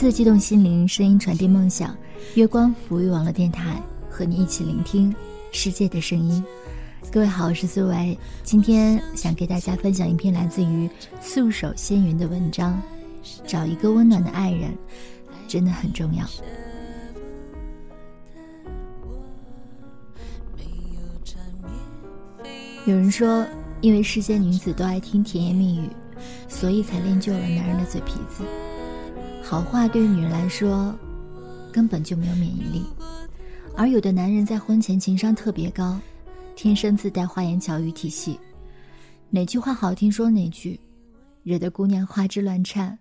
文字激动心灵，声音传递梦想。月光抚育网络电台，和你一起聆听世界的声音。各位好，我是苏维，今天想给大家分享一篇来自于素手仙云的文章。找一个温暖的爱人，真的很重要。有人说，因为世间女子都爱听甜言蜜语，所以才练就了男人的嘴皮子。好话对于女人来说，根本就没有免疫力。而有的男人在婚前情商特别高，天生自带花言巧语体系，哪句话好听说哪句，惹得姑娘花枝乱颤。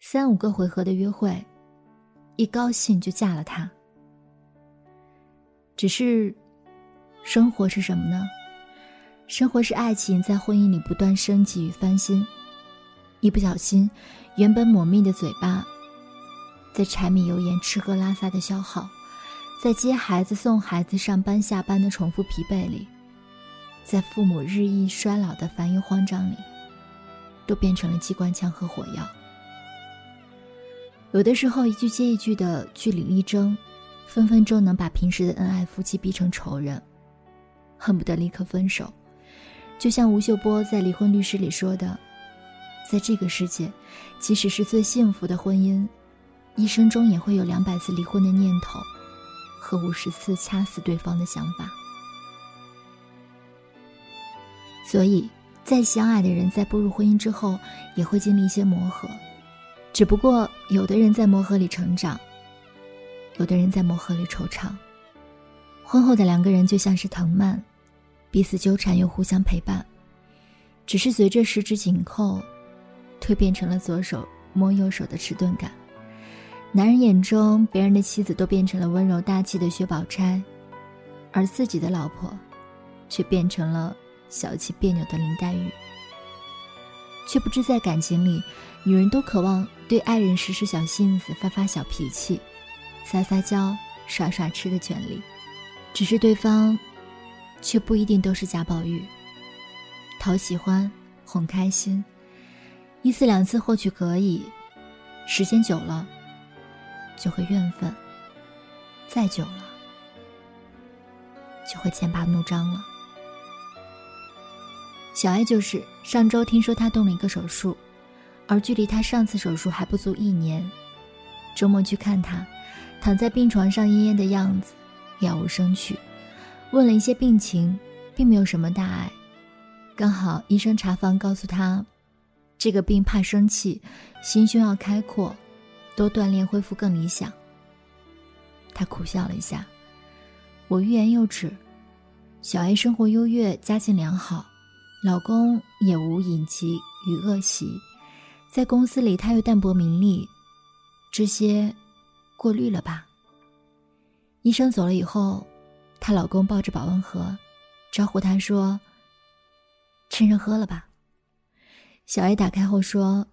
三五个回合的约会，一高兴就嫁了他。只是，生活是什么呢？生活是爱情在婚姻里不断升级与翻新。一不小心，原本抹蜜的嘴巴，在柴米油盐、吃喝拉撒的消耗，在接孩子、送孩子、上班下班的重复疲惫里，在父母日益衰老的烦忧慌张里，都变成了机关枪和火药。有的时候，一句接一句的据理力争，分分钟能把平时的恩爱夫妻逼成仇人，恨不得立刻分手。就像吴秀波在《离婚律师》里说的，在这个世界，即使是最幸福的婚姻，一生中也会有两百次离婚的念头，和五十次掐死对方的想法。所以，再相爱的人，在步入婚姻之后，也会经历一些磨合。只不过，有的人在磨合里成长，有的人在磨合里惆怅。婚后的两个人就像是藤蔓，彼此纠缠又互相陪伴，只是随着十指紧扣，蜕变成了左手摸右手的迟钝感。男人眼中，别人的妻子都变成了温柔大气的薛宝钗，而自己的老婆，却变成了小气别扭的林黛玉。却不知在感情里，女人都渴望对爱人使使小性子、发发小脾气、撒撒娇、耍耍痴的权利，只是对方，却不一定都是贾宝玉。讨喜欢、哄开心，一次两次或许可以，时间久了，就会怨愤；再久了，就会剑拔弩张了。小艾就是上周听说他动了一个手术，而距离他上次手术还不足一年。周末去看他，躺在病床上恹恹的样子，了无生趣。问了一些病情，并没有什么大碍。刚好医生查房告诉他，这个病怕生气，心胸要开阔，多锻炼恢复更理想。她苦笑了一下，我欲言又止。小 A 生活优越，家境良好。老公也无隐疾与恶习，在公司里他又淡泊名利，这些过滤了吧？医生走了以后，她老公抱着保温盒，招呼她说：“趁热喝了吧。”小 A 打开后说：“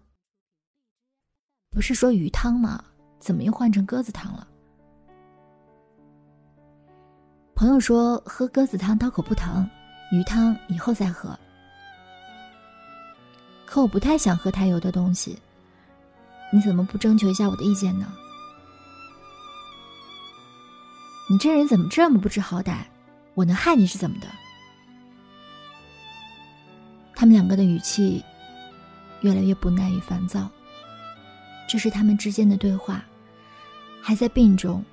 不是说鱼汤吗？怎么又换成鸽子汤了？”朋友说：“喝鸽子汤刀口不疼，鱼汤以后再喝。”可我不太想喝太油的东西，你怎么不征求一下我的意见呢？你这人怎么这么不知好歹？我能害你是怎么的？他们两个的语气越来越不耐与烦躁。这是他们之间的对话，还在病中，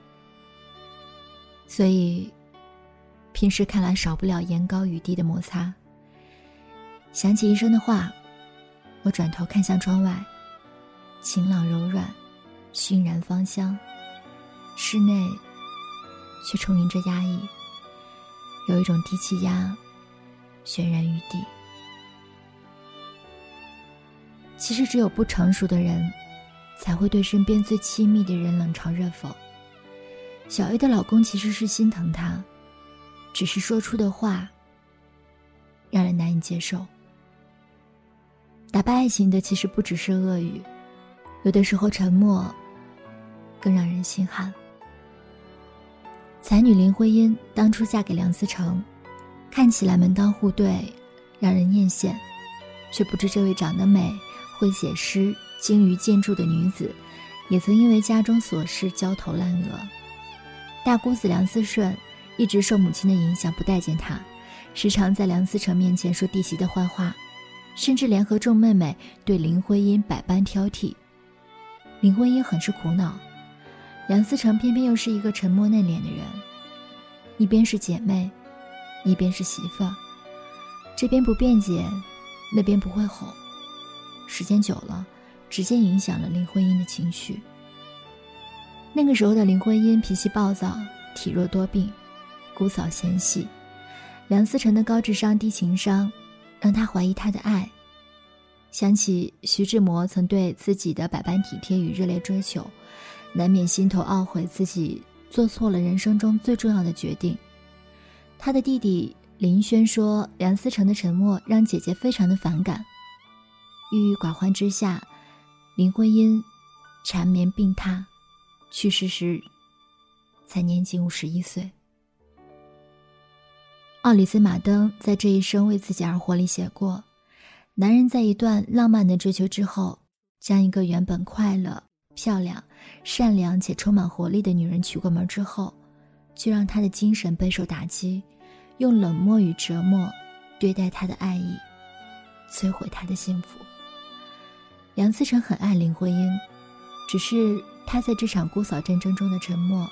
所以平时看来少不了言高语低的摩擦。想起医生的话。我转头看向窗外，晴朗柔软，熏然芳香。室内却充盈着压抑，有一种低气压悬然于地。其实，只有不成熟的人，才会对身边最亲密的人冷嘲热讽。小 A 的老公其实是心疼她，只是说出的话让人难以接受。打败爱情的其实不只是恶语，有的时候沉默更让人心寒。才女林徽因当初嫁给梁思成，看起来门当户对，让人艳羡，却不知这位长得美、会写诗、精于建筑的女子，也曾因为家中琐事焦头烂额。大姑子梁思顺一直受母亲的影响，不待见他，时常在梁思成面前说弟媳的坏话，甚至联合众妹妹对林徽因百般挑剔。林徽因很是苦恼，梁思成偏偏又是一个沉默内敛的人，一边是姐妹，一边是媳妇儿，这边不辩解，那边不会哄。时间久了，直接影响了林徽因的情绪。那个时候的林徽因脾气暴躁，体弱多病，姑嫂嫌隙。梁思成的高智商低情商，让她怀疑他的爱。想起徐志摩曾对自己的百般体贴与热烈追求，难免心头懊悔自己做错了人生中最重要的决定。他的弟弟林轩说：“梁思成的沉默让姐姐非常的反感。”郁郁寡欢之下，林徽因缠绵病榻，去世时才年仅五十一岁。奥里斯·马登在这一生为自己而活里写过：男人在一段浪漫的追求之后，将一个原本快乐、漂亮、善良且充满活力的女人娶过门之后，就让她的精神备受打击，用冷漠与折磨对待她的爱意，摧毁她的幸福。梁思成很爱林徽因，只是他在这场姑嫂战争中的沉默，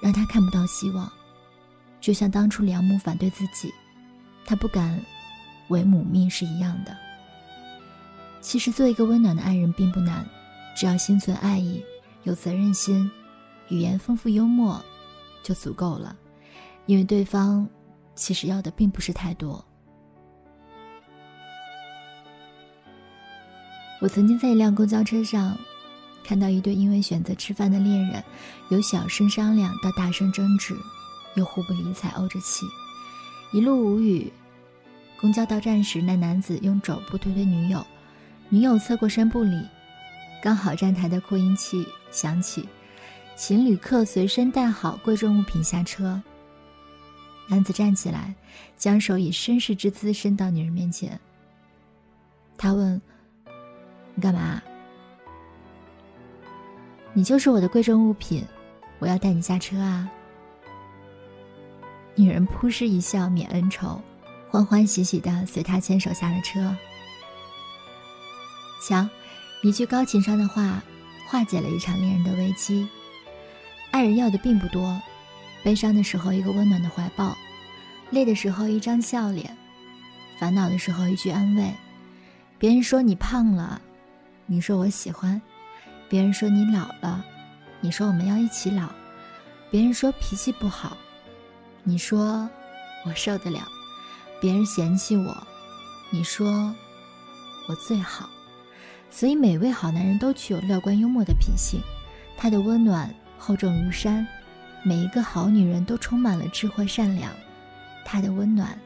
让他看不到希望。就像当初梁母反对自己，他不敢违母命是一样的。其实做一个温暖的爱人并不难，只要心存爱意，有责任心，语言丰富幽默，就足够了。因为对方其实要的并不是太多。我曾经在一辆公交车上，看到一对因为选择吃饭的恋人，由小声商量到大声争执，又互不理睬，怄着气，一路无语。公交到站时，那男子用肘部推推女友，女友侧过身不理。刚好站台的扩音器响起，请旅客随身带好贵重物品下车。男子站起来，将手以绅士之姿伸到女人面前。他问。你干嘛？你就是我的贵重物品，我要带你下车啊！女人扑哧一笑，免恩仇，欢欢喜喜的随他牵手下了车。瞧，一句高情商的话，化解了一场恋人的危机。爱人要的并不多，悲伤的时候一个温暖的怀抱，累的时候一张笑脸，烦恼的时候一句安慰。别人说你胖了。你说我喜欢，别人说你老了，你说我们要一起老，别人说脾气不好，你说我受得了，别人嫌弃我，你说我最好。所以每位好男人都具有乐观幽默的品性，他的温暖厚重如山；每一个好女人都充满了智慧善良，他的温暖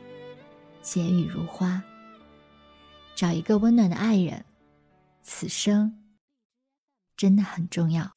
解语如花。找一个温暖的爱人。此生真的很重要。